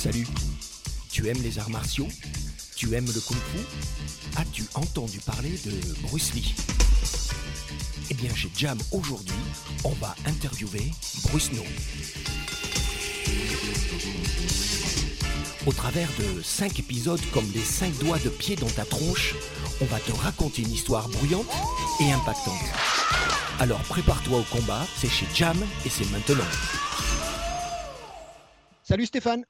Salut. Tu aimes les arts martiaux? Tu aimes le kung-fu? As-tu entendu parler de Bruce Lee? Eh bien, chez Jam aujourd'hui, on va interviewer Bruce No. Au travers de 5 épisodes comme des 5 doigts de pied dans ta tronche, on va te raconter une histoire bruyante et impactante. Alors prépare-toi au combat, c'est chez Jam et c'est maintenant. Salut Stéphane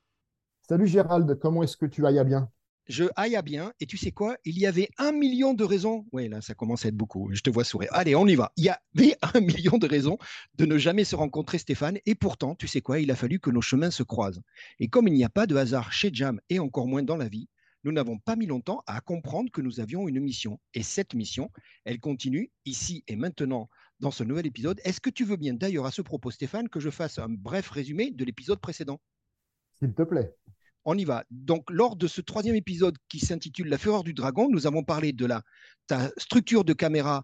Salut Gérald, comment est-ce que tu ailles à bien? Je aille à bien. Et tu sais quoi? Il y avait un million de raisons. Oui, là, ça commence à être beaucoup. Je te vois sourire. Allez, on y va. Il y avait un million de raisons de ne jamais se rencontrer, Stéphane. Et pourtant, tu sais quoi? Il a fallu que nos chemins se croisent. Et comme il n'y a pas de hasard chez Jam et encore moins dans la vie, nous n'avons pas mis longtemps à comprendre que nous avions une mission. Et cette mission, elle continue ici et maintenant dans ce nouvel épisode. Est-ce que tu veux bien d'ailleurs à ce propos, Stéphane, que je fasse un bref résumé de l'épisode précédent? S'il te plaît. On y va. Donc, lors de ce troisième épisode qui s'intitule La fureur du dragon, nous avons parlé de la, ta structure de caméra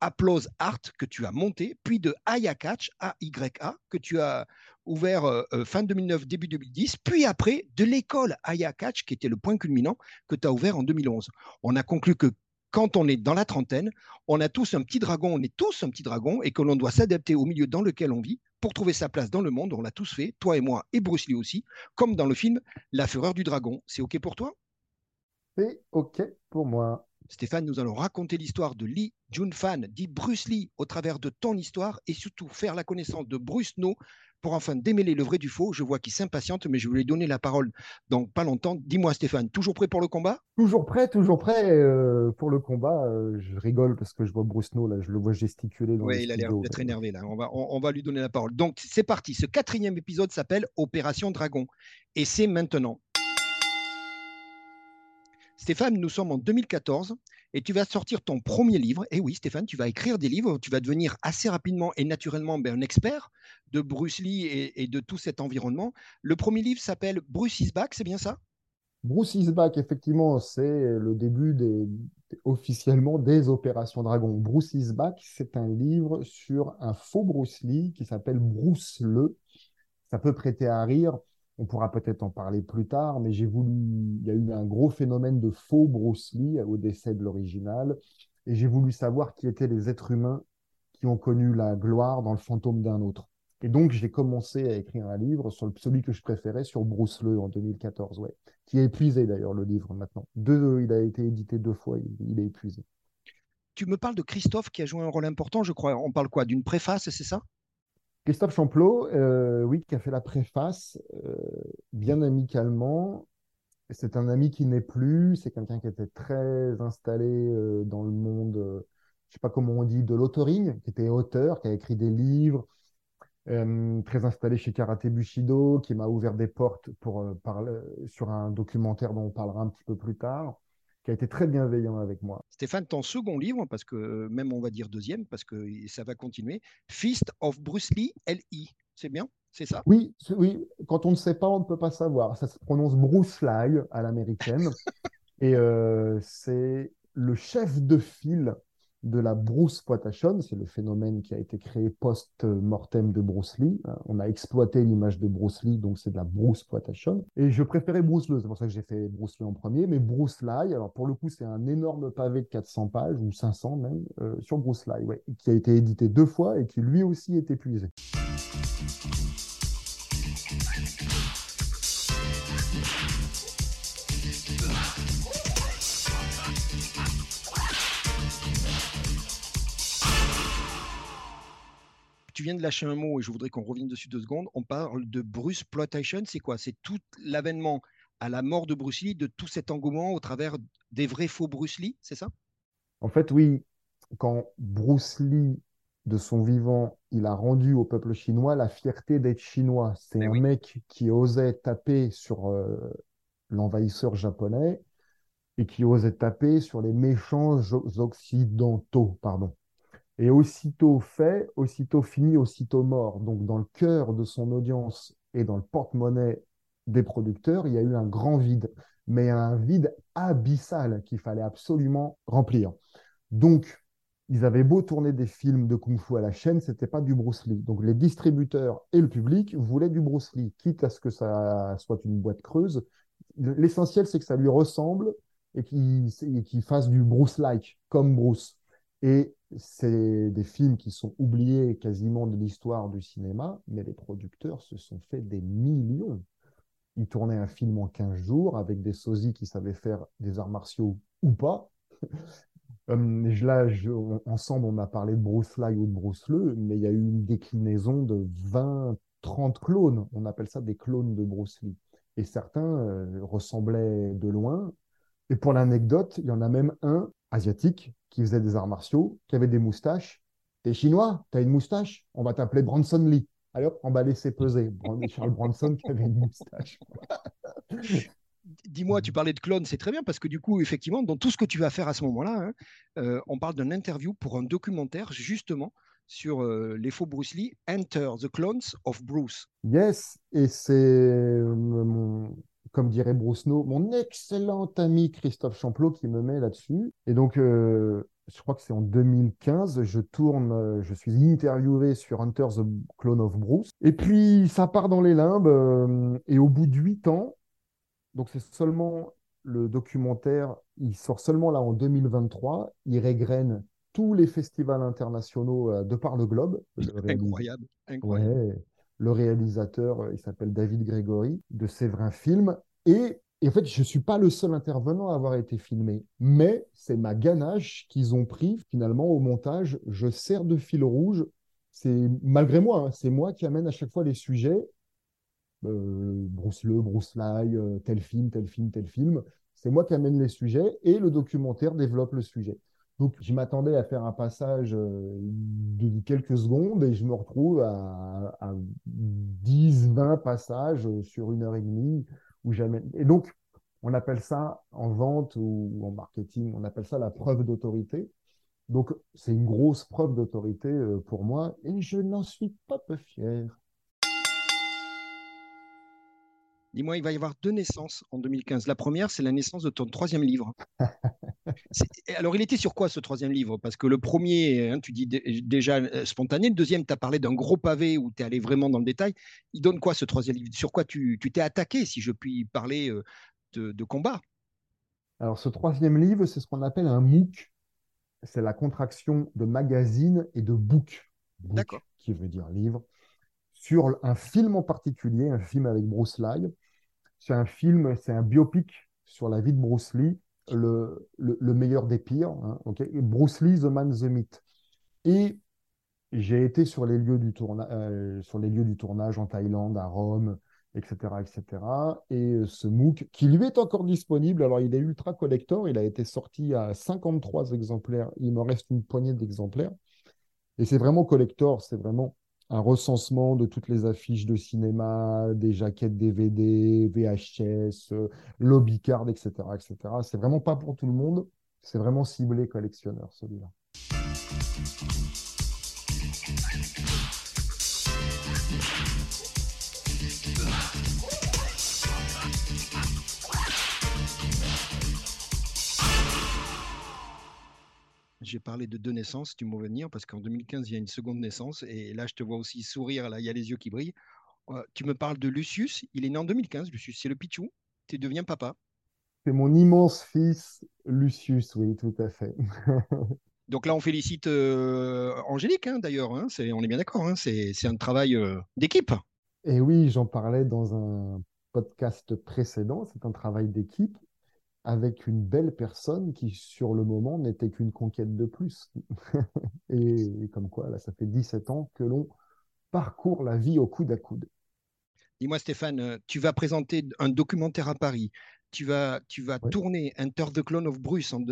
Applause Art que tu as monté, puis de Aya Catch, A-Y-A, que tu as ouvert euh, euh, fin 2009, début 2010, puis après de l'école Aya Catch, qui était le point culminant, que tu as ouvert en 2011. On a conclu que quand on est dans la trentaine, on a tous un petit dragon, on est tous un petit dragon, et que l'on doit s'adapter au milieu dans lequel on vit pour trouver sa place dans le monde. On l'a tous fait, toi et moi, et Bruce Lee aussi, comme dans le film La Fureur du Dragon. C'est OK pour toi? C'est OK pour moi. Stéphane, nous allons raconter l'histoire de Lee Jun-fan, dit Bruce Lee, au travers de ton histoire, et surtout faire la connaissance de Bruce No, pour enfin démêler le vrai du faux. Je vois qu'il s'impatiente, mais je lui donner la parole dans pas longtemps. Dis-moi, Stéphane, toujours prêt pour le combat? Toujours prêt, toujours prêt euh, pour le combat. Euh, je rigole parce que je vois Bruce No, là, je le vois gesticuler. Oui, il a l'air d'être énervé, là. On va, on, va lui donner la parole. Donc, c'est parti. Ce quatrième épisode s'appelle Opération Dragon. Et c'est maintenant. Stéphane, nous sommes en 2014 et tu vas sortir ton premier livre. Et oui, Stéphane, tu vas écrire des livres, tu vas devenir assez rapidement et naturellement ben, un expert de Bruce Lee et, de tout cet environnement. Le premier livre s'appelle Bruce is back, c'est bien ça? Bruce is back, effectivement, c'est le début officiellement des opérations Dragon. Bruce is back, c'est un livre sur un faux Bruce Lee qui s'appelle Bruce le. Ça peut prêter à rire on pourra peut-être en parler plus tard, mais j'ai voulu. Il y a eu un gros phénomène de faux Bruce Lee au décès de l'original, et j'ai voulu savoir qui étaient les êtres humains qui ont connu la gloire dans le fantôme d'un autre. Et donc, j'ai commencé à écrire un livre sur celui que je préférais, sur Bruce Lee en 2014, ouais, qui est épuisé d'ailleurs, le livre maintenant. Deux, il a été édité deux fois, il est épuisé. Tu me parles de Christophe qui a joué un rôle important, je crois. On parle quoi D'une préface, c'est ça? Christophe Champlot, euh, oui, qui a fait la préface euh, bien amicalement. C'est un ami qui n'est plus, c'est quelqu'un qui était très installé euh, dans le monde, je ne sais pas comment on dit, de l'autoring, qui était auteur, qui a écrit des livres, très installé chez Karate Bushido, qui m'a ouvert des portes sur un documentaire dont on parlera un petit peu plus tard qui a été très bienveillant avec moi. Stéphane, ton second livre, parce que même on va dire deuxième, parce que ça va continuer, Fist of Bruce Lee, L.I. C'est bien? C'est ça? Oui, oui. Quand on ne sait pas, on ne peut pas savoir. Ça se prononce Bruce Lee à l'américaine. et euh, c'est le chef de file de la Bruce Poitation, c'est le phénomène qui a été créé post-mortem de Bruce Lee. On a exploité l'image de Bruce Lee, donc c'est de la Bruce Poitation. Et je préférais Bruce Lee, c'est pour ça que j'ai fait Bruce Lee en premier, mais Bruce Lee, alors pour le coup, c'est un énorme pavé de 400 pages, ou 500 même, euh, sur Bruce Lee, ouais, qui a été édité deux fois et qui lui aussi est épuisé. Tu viens de lâcher un mot et je voudrais qu'on revienne dessus deux secondes. On parle de Bruce Plotation. C'est quoi? C'est tout l'avènement à la mort de Bruce Lee, de tout cet engouement au travers des vrais faux Bruce Lee, c'est ça? En fait, oui. Quand Bruce Lee, de son vivant, il a rendu au peuple chinois la fierté d'être chinois. C'est un mec qui osait taper sur euh, l'envahisseur japonais et qui osait taper sur les méchants occidentaux, pardon. Et aussitôt fait, aussitôt fini, aussitôt mort. Donc dans le cœur de son audience et dans le porte-monnaie des producteurs, il y a eu un grand vide, mais un vide abyssal qu'il fallait absolument remplir. Donc ils avaient beau tourner des films de kung-fu à la chaîne, c'était pas du Bruce Lee. Donc les distributeurs et le public voulaient du Bruce Lee, quitte à ce que ça soit une boîte creuse. L'essentiel, c'est que ça lui ressemble et qu'il fasse du Bruce-like, comme Bruce. Et c'est des films qui sont oubliés quasiment de l'histoire du cinéma, mais les producteurs se sont fait des millions. Ils tournaient un film en 15 jours avec des sosies qui savaient faire des arts martiaux ou pas. là, ensemble, on a parlé de Bruce Lee ou de Bruce Lee, mais il y a eu une déclinaison de 20, 30 clones. On appelle ça des clones de Bruce Lee. Et certains euh, ressemblaient de loin. Et pour l'anecdote, il y en a même un asiatique qui faisait des arts martiaux, qui avait des moustaches. T'es chinois, t'as une moustache, on va t'appeler Branson Lee. Alors, on va laisser peser. Charles Branson qui avait une moustache. Dis-moi, tu parlais de clone, c'est très bien parce que du coup, effectivement, dans tout ce que tu vas faire à ce moment-là, hein, euh, on parle d'un interview pour un documentaire justement sur euh, les faux Bruce Lee, Enter the Clones of Bruce. Yes, et c'est euh, mon, comme dirait Bruce No, mon excellent ami Christophe Champlot qui me met là-dessus. Et donc, euh, je crois que c'est en 2015, je tourne, euh, je suis interviewé sur Hunter the Clone of Bruce. Et puis, ça part dans les limbes. Euh, et au bout de huit ans, donc c'est seulement le documentaire, il sort seulement là en 2023, il régrène tous les festivals internationaux de par le globe. Incroyable, incroyable le réalisateur, euh, il s'appelle David Grégory, de Séverin Film. Et, en fait, je ne suis pas le seul intervenant à avoir été filmé, mais c'est ma ganache qu'ils ont pris finalement au montage. Je sers de fil rouge. C'est malgré moi, hein, c'est moi qui amène à chaque fois les sujets. Euh, Bruce Le, Bruce Lai, euh, tel film, tel film, tel film. C'est moi qui amène les sujets et le documentaire développe le sujet. Donc, je m'attendais à faire un passage euh, de quelques secondes et je me retrouve à, 10, 20 passages sur une heure et demie. Où jamais... Et donc, on appelle ça en vente ou en marketing, on appelle ça la preuve d'autorité. Donc, c'est une grosse preuve d'autorité euh, pour moi et je n'en suis pas peu fier. Dis-moi, il va y avoir deux naissances en 2015. La première, c'est la naissance de ton troisième livre. Alors, il était sur quoi ce troisième livre? Parce que le premier, hein, tu dis déjà euh, spontané. Le deuxième, tu as parlé d'un gros pavé où tu es allé vraiment dans le détail. Il donne quoi ce troisième livre? Sur quoi tu t'es attaqué, si je puis parler euh, de, combat? Alors, ce troisième livre, c'est ce qu'on appelle un MOOC. C'est la contraction de magazine et de book. D'accord. Qui veut dire livre sur un film en particulier, un film avec Bruce Lee. C'est un film, c'est un biopic sur la vie de Bruce Lee, le, le, meilleur des pires. Hein, Bruce Lee, The Man, The Myth. Et j'ai été sur les, lieux du euh, sur les lieux du tournage en Thaïlande, à Rome, etc. etc. Et euh, ce MOOC, qui lui est encore disponible, alors il est ultra collector, il a été sorti à 53 exemplaires, il me reste une poignée d'exemplaires. Et c'est vraiment collector, c'est vraiment un recensement de toutes les affiches de cinéma, des jaquettes DVD, VHS, euh, lobby card, etc., etc. C'est vraiment pas pour tout le monde. C'est vraiment ciblé collectionneur celui-là. J'ai parlé de deux naissances, tu m'en venir, parce qu'en 2015, il y a une seconde naissance, et là, je te vois aussi sourire, là, il y a les yeux qui brillent. Euh, tu me parles de Lucius, il est né en 2015, Lucius, c'est le Pichou, tu deviens papa. C'est mon immense fils, Lucius, oui, tout à fait. Donc là, on félicite euh, Angélique, hein, d'ailleurs, hein, on est bien d'accord, hein, c'est un travail euh, d'équipe. Et oui, j'en parlais dans un podcast précédent, c'est un travail d'équipe avec une belle personne qui, sur le moment, n'était qu'une conquête de plus. et, comme quoi, là, ça fait 17 ans que l'on parcourt la vie au coude à coude. Dis-moi, Stéphane, euh, tu vas présenter un documentaire à Paris. Tu vas, tu vas tourner Enter the Clone of Bruce, en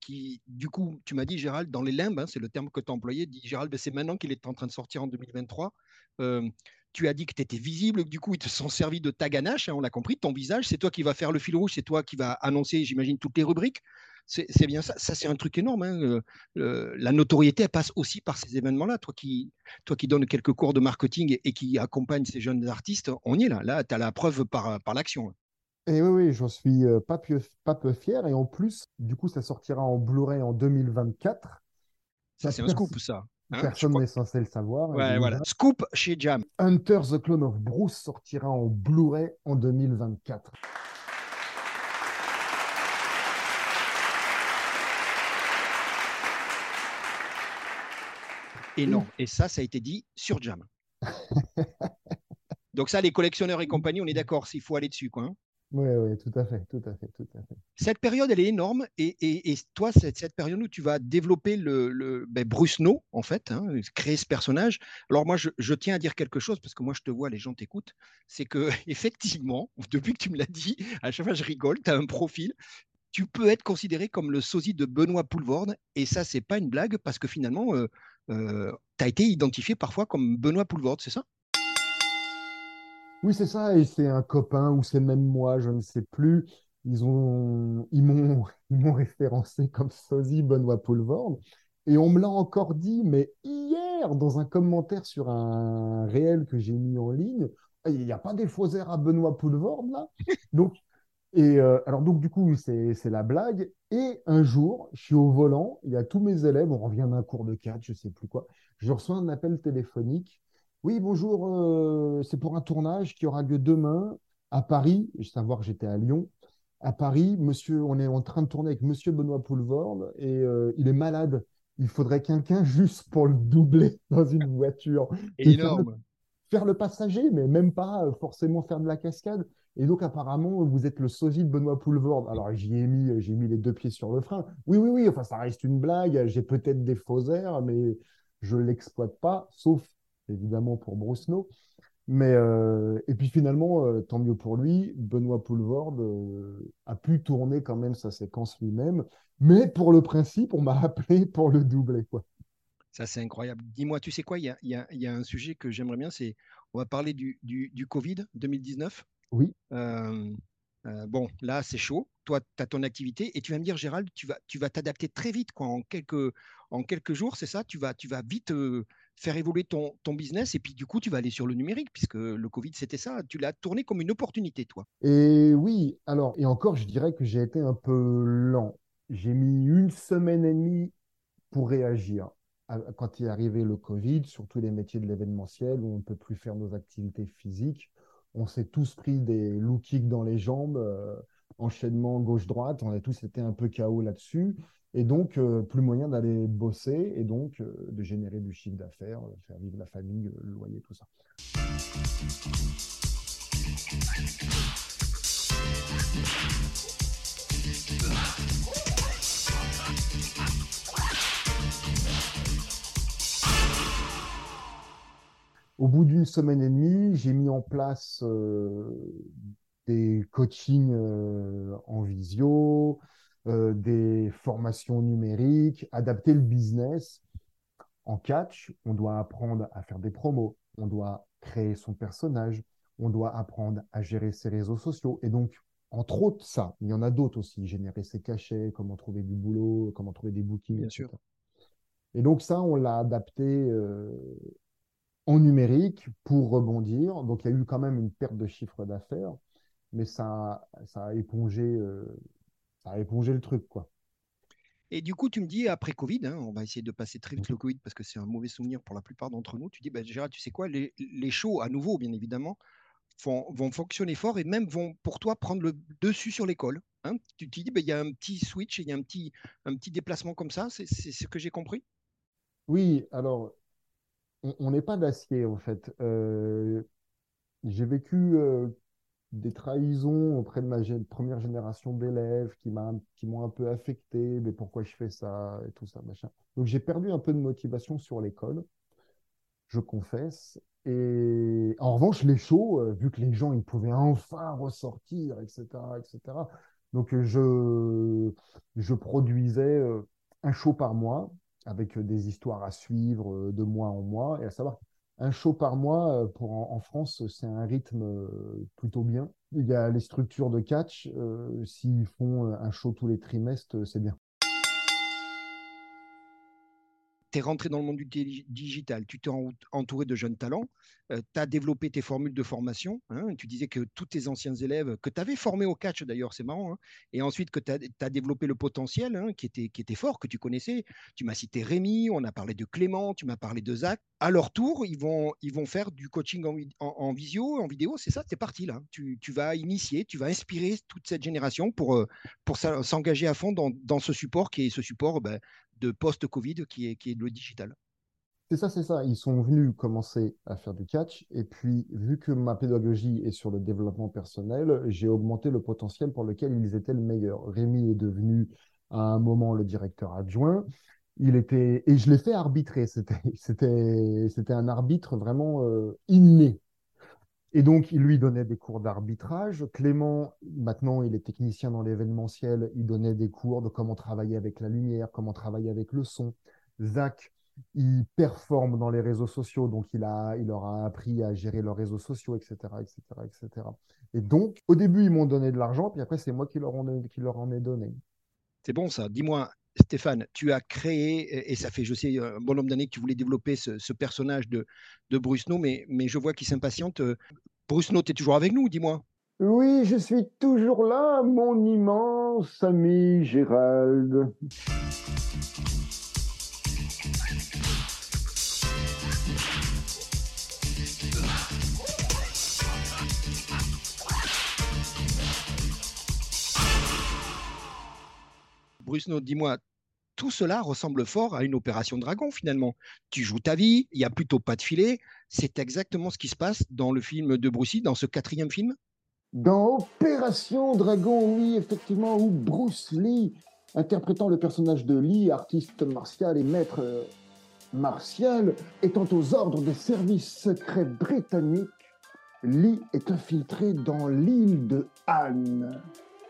qui, du coup, tu m'as dit, Gérald, dans les limbes, hein, c'est le terme que tu as employé, dit Gérald, c'est maintenant qu'il est en train de sortir en 2023 tu as dit que tu étais visible, du coup, ils te sont servis de ta ganache, hein, on l'a compris, ton visage, c'est toi qui vas faire le fil rouge, c'est toi qui vas annoncer, j'imagine, toutes les rubriques. C'est bien ça, ça c'est un truc énorme. Hein, la notoriété, elle passe aussi par ces événements-là. Toi qui, toi qui donnes quelques cours de marketing et, qui accompagne ces jeunes artistes, on y est là. Là, tu as la preuve par, par l'action. Et oui, oui, j'en suis euh, pas peu, pas peu fier. Et en plus, du coup, ça sortira en Blu-ray en 2024. Ça, c'est un scoop, ça. Hein, Personne n'est censé le savoir. Ouais, voilà. Scoop chez Jam. Hunter the Clone of Bruce sortira en Blu-ray en 2024. Énorme. Et ça, ça a été dit sur Jam. Donc ça, les collectionneurs et compagnie, on est d'accord, s'il faut aller dessus, quoi. Hein. Oui, oui, tout à fait, tout à fait, tout à fait. Cette période, elle est énorme. Et, toi, cette, cette, période où tu vas développer le, ben Bruce No, en fait, hein, créer ce personnage. Alors moi, je, je, tiens à dire quelque chose parce que moi, je te vois, les gens t'écoutent. C'est que effectivement, depuis que tu me l'as dit, à chaque fois, je rigole. Tu as un profil. Tu peux être considéré comme le sosie de Benoît Poulvorde. Et ça, c'est pas une blague parce que finalement, euh, euh, tu as été identifié parfois comme Benoît Poulvorde, c'est ça? Oui, c'est ça, et c'est un copain, ou c'est même moi, je ne sais plus. Ils ont, ils m'ont, ils m'ont référencé comme sosie Benoît Poulvord. Et on me l'a encore dit, mais hier, dans un commentaire sur un réel que j'ai mis en ligne, il n'y a pas des faux airs à Benoît Poulvord, là Donc, et euh, alors, donc, du coup, c'est, c'est la blague. Et un jour, je suis au volant, il y a tous mes élèves, on revient d'un cours de 4, je ne sais plus quoi. Je reçois un appel téléphonique oui, bonjour, euh, c'est pour un tournage qui aura lieu demain à Paris. Je savoir que j'étais à Lyon. À Paris, monsieur, on est en train de tourner avec monsieur Benoît Poulvord et euh, il est malade. Il faudrait quelqu'un juste pour le doubler dans une voiture. Énorme. Faire le, passager, mais même pas euh, forcément faire de la cascade. Et donc, apparemment, vous êtes le sosie de Benoît Poulvord. Alors, j'y ai mis, j'ai mis les deux pieds sur le frein. Oui, oui, oui, enfin, ça reste une blague. J'ai peut-être des faux airs, mais je ne l'exploite pas, sauf évidemment pour Bruce Mais, euh, et puis finalement, euh, tant mieux pour lui, Benoît Poulvord euh, a pu tourner quand même sa séquence lui-même. Mais pour le principe, on m'a appelé pour le doubler. Quoi. Ça, c'est incroyable. Dis-moi, tu sais quoi, il y a, y a, un sujet que j'aimerais bien, c'est on va parler du, du, du Covid 2019. Oui. bon, là, c'est chaud. Toi, tu as ton activité et tu vas me dire, Gérald, tu vas, tu vas t'adapter très vite. Quoi. En, quelques, en quelques jours, c'est ça? Tu vas, tu vas vite faire évoluer ton, ton business et puis du coup, tu vas aller sur le numérique puisque le Covid, c'était ça. Tu l'as tourné comme une opportunité, toi. Et oui, alors, et encore, je dirais que j'ai été un peu lent. J'ai mis une semaine et demie pour réagir quand est arrivé le Covid, surtout les métiers de l'événementiel où on ne peut plus faire nos activités physiques. On s'est tous pris des low kicks dans les jambes, euh, enchaînement gauche-droite. On a tous été un peu KO là-dessus. Et donc, euh, plus moyen d'aller bosser et donc euh, de générer du chiffre d'affaires, euh, faire vivre la famille, le loyer, tout ça. Au bout d'une semaine et demie, j'ai mis en place des coachings en visio, euh, des formations numériques, adapter le business. En catch, on doit apprendre à faire des promos, on doit créer son personnage, on doit apprendre à gérer ses réseaux sociaux. Et donc, entre autres, ça, il y en a d'autres aussi, générer ses cachets, comment trouver du boulot, comment trouver des bookings, Bien Sûr. Et donc ça, on l'a adapté euh, en numérique pour rebondir. Donc il y a eu quand même une perte de chiffre d'affaires, mais ça, ça a épongé euh, ça a épongé le truc, quoi. Et du coup, tu me dis, après Covid, hein, on va essayer de passer très vite le Covid parce que c'est un mauvais souvenir pour la plupart d'entre nous. Tu dis, bah, Gérard, tu sais quoi, les, les, shows, à nouveau, bien évidemment, vont fonctionner fort et même vont, pour toi, prendre le dessus sur l'école. Hein. Tu te dis, bah, il y a un petit switch, il y a un petit, un petit déplacement comme ça. C'est ce que j'ai compris? Oui, alors, on n'est pas d'acier, en fait. Euh, j'ai vécu euh, des trahisons auprès de ma première génération d'élèves qui m'ont un peu affecté, mais pourquoi je fais ça et tout ça, machin. Donc j'ai perdu un peu de motivation sur l'école, je confesse. Et en revanche, les shows, euh, vu que les gens ils pouvaient enfin ressortir, etc., etc. Donc je, je produisais euh, un show par mois avec des histoires à suivre euh, de mois en mois, et à savoir un show par mois euh, pour en, France, c'est un rythme euh, plutôt bien. Il y a les structures de catch. Euh, s'ils font un show tous les trimestres, c'est bien. Tu rentré dans le monde du digital, tu t'es entouré de jeunes talents, euh, tu as développé tes formules de formation. Hein, tu disais que tous tes anciens élèves, que tu avais formés au catch d'ailleurs, c'est marrant, hein, et ensuite que tu as, développé le potentiel hein, qui, était, fort, que tu connaissais. Tu m'as cité Rémi, on a parlé de Clément, tu m'as parlé de Zach. À leur tour, ils vont, faire du coaching en, visio, en vidéo, c'est ça, c'est parti là. Tu, vas initier, tu vas inspirer toute cette génération pour, euh, pour s'engager à fond dans, dans, ce support qui est ce support ben, de post-Covid qui est, qui est le digital. C'est ça, c'est ça. Ils sont venus commencer à faire du catch. Et puis, vu que ma pédagogie est sur le développement personnel, j'ai augmenté le potentiel pour lequel ils étaient le meilleur. Rémi est devenu à un moment le directeur adjoint. Il était, et je l'ai fait arbitrer. C'était, un arbitre vraiment euh, inné. Et donc, il lui donnait des cours d'arbitrage. Clément, maintenant, il est technicien dans l'événementiel. Il donnait des cours de comment travailler avec la lumière, comment travailler avec le son. Zach, il performe dans les réseaux sociaux, donc il, a, il leur a appris à gérer leurs réseaux sociaux, etc., etc., etc. Et donc, au début, ils m'ont donné de l'argent, puis après, c'est moi qui leur, en, qui leur en ai donné. C'est bon ça. Dis-moi, Stéphane, tu as créé, et ça fait, je sais, un bon nombre d'années que tu voulais développer ce, personnage de, de Brusno, mais, mais je vois qu'il s'impatiente. Brusno, tu es toujours avec nous, dis-moi. Oui, je suis toujours là, mon immense ami Gérald. Brusno, dis-moi, tout cela ressemble fort à une opération dragon finalement. Tu joues ta vie, il n'y a plutôt pas de filet. C'est exactement ce qui se passe dans le film de Bruce Lee, dans ce quatrième film? Dans Opération Dragon, oui, effectivement, où Bruce Lee, interprétant le personnage de Lee, artiste martial et maître euh, martial, étant aux ordres des services secrets britanniques, Lee est infiltré dans l'île de Han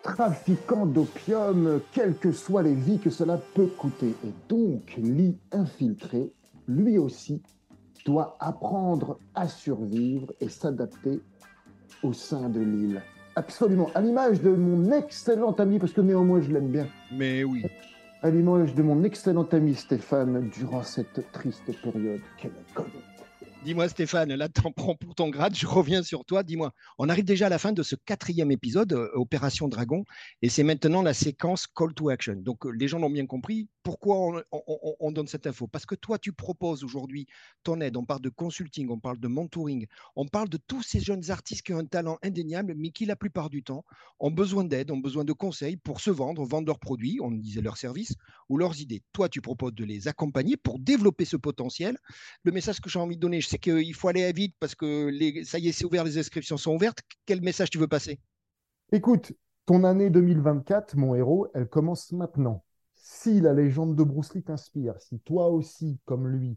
trafiquant d'opium, quelles que soient les vies que cela peut coûter. Et donc, Lee infiltré, lui aussi, doit apprendre à survivre et s'adapter au sein de l'île. Absolument, à l'image de mon excellent ami, parce que néanmoins je l'aime bien. Mais oui. À l'image de mon excellent ami Stéphane durant cette triste période qu'elle a connue. Dis-moi Stéphane, là t'en prends pour ton grade, je reviens sur toi. Dis-moi, on arrive déjà à la fin de ce quatrième épisode, euh, Opération Dragon, et c'est maintenant la séquence Call to Action. Donc euh, les gens l'ont bien compris. Pourquoi on, donne cette info? Parce que toi tu proposes aujourd'hui ton aide. On parle de consulting, on parle de mentoring, on parle de tous ces jeunes artistes qui ont un talent indéniable, mais qui la plupart du temps ont besoin d'aide, ont besoin de conseils pour se vendre, vendre leurs produits, on disait leurs services ou leurs idées. Toi tu proposes de les accompagner pour développer ce potentiel. Le message que j'ai envie de donner, c'est qu'il faut aller vite parce que ça y est, c'est ouvert, les inscriptions sont ouvertes. Quel message tu veux passer? Écoute, ton année 2024, mon héros, elle commence maintenant. Si la légende de Bruce Lee t'inspire, si toi aussi, comme lui,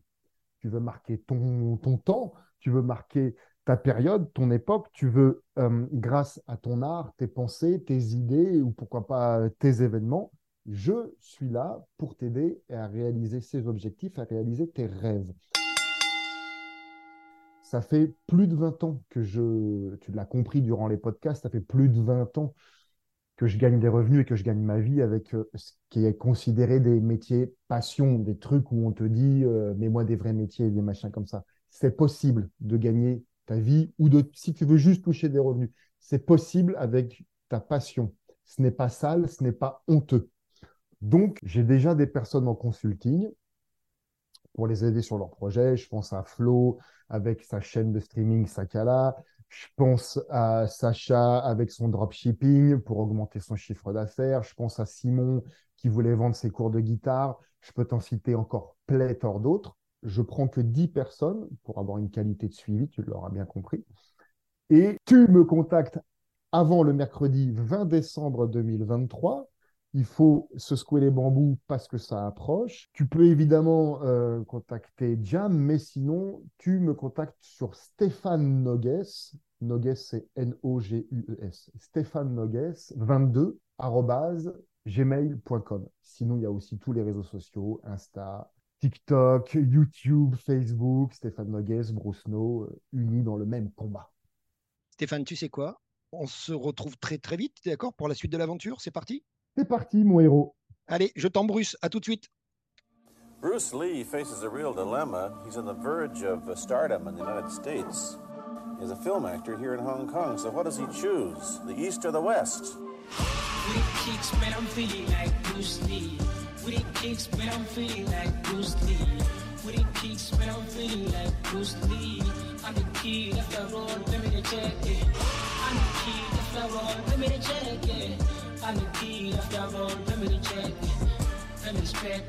tu veux marquer ton, ton temps, tu veux marquer ta période, ton époque, tu veux, euh, grâce à ton art, tes pensées, tes idées ou pourquoi pas tes événements, je suis là pour t'aider à réaliser ces objectifs, à réaliser tes rêves. Ça fait plus de 20 ans que je, tu l'as compris durant les podcasts, ça fait plus de 20 ans que je gagne des revenus et que je gagne ma vie avec euh, ce qui est considéré des métiers passion, des trucs où on te dit, euh, mais moi des vrais métiers, des machins comme ça. C'est possible de gagner ta vie ou de, si tu veux juste toucher des revenus, c'est possible avec ta passion. Ce n'est pas sale, ce n'est pas honteux. Donc, j'ai déjà des personnes en consulting pour les aider sur leur projet. Je pense à Flo, avec sa chaîne de streaming Sakala. Je pense à Sacha avec son dropshipping pour augmenter son chiffre d'affaires. Je pense à Simon qui voulait vendre ses cours de guitare. Je peux t'en citer encore pléthore d'autres. Je prends que 10 personnes pour avoir une qualité de suivi, tu l'auras bien compris. Et tu me contactes avant le mercredi 20 décembre 2023 il faut se secouer les bambous parce que ça approche. Tu peux évidemment euh, contacter Jam, mais sinon, tu me contactes sur Stéphane Nogues. Nogues, c'est N-O-G-U-E-S. Stéphane Nogues, 22, gmail.com. Sinon, il y a aussi tous les réseaux sociaux, Insta, TikTok, YouTube, Facebook, Stéphane Nogues, Bruce euh, unis dans le même combat. Stéphane, tu sais quoi? On se retrouve très très vite, d'accord, pour la suite de l'aventure. C'est parti? C'est parti, mon héros. Allez, je t'embrusse. À tout de suite. Bruce Lee faces a real dilemma. He's on the verge of stardom in the United States. He's a film actor here in Hong Kong, so what does he choose? The East or the West? With it kicks, man, I'm feeling like Bruce Lee. With it kicks, man, I'm feeling like Bruce Lee. With it kicks, man, I'm feeling like Bruce Lee. I'm the kid of the road, let me check it. I'm the kid of the road, let me check it. Let me check me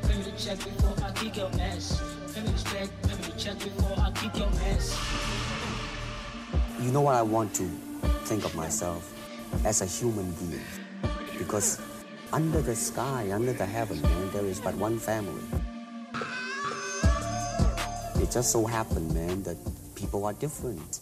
let me check before I kick your ass. Me let me check before I kick your ass. You know what I want to think of myself as a human being. Because under the sky, under the heaven, man, there is but one family. It just so happened, man, that people are different.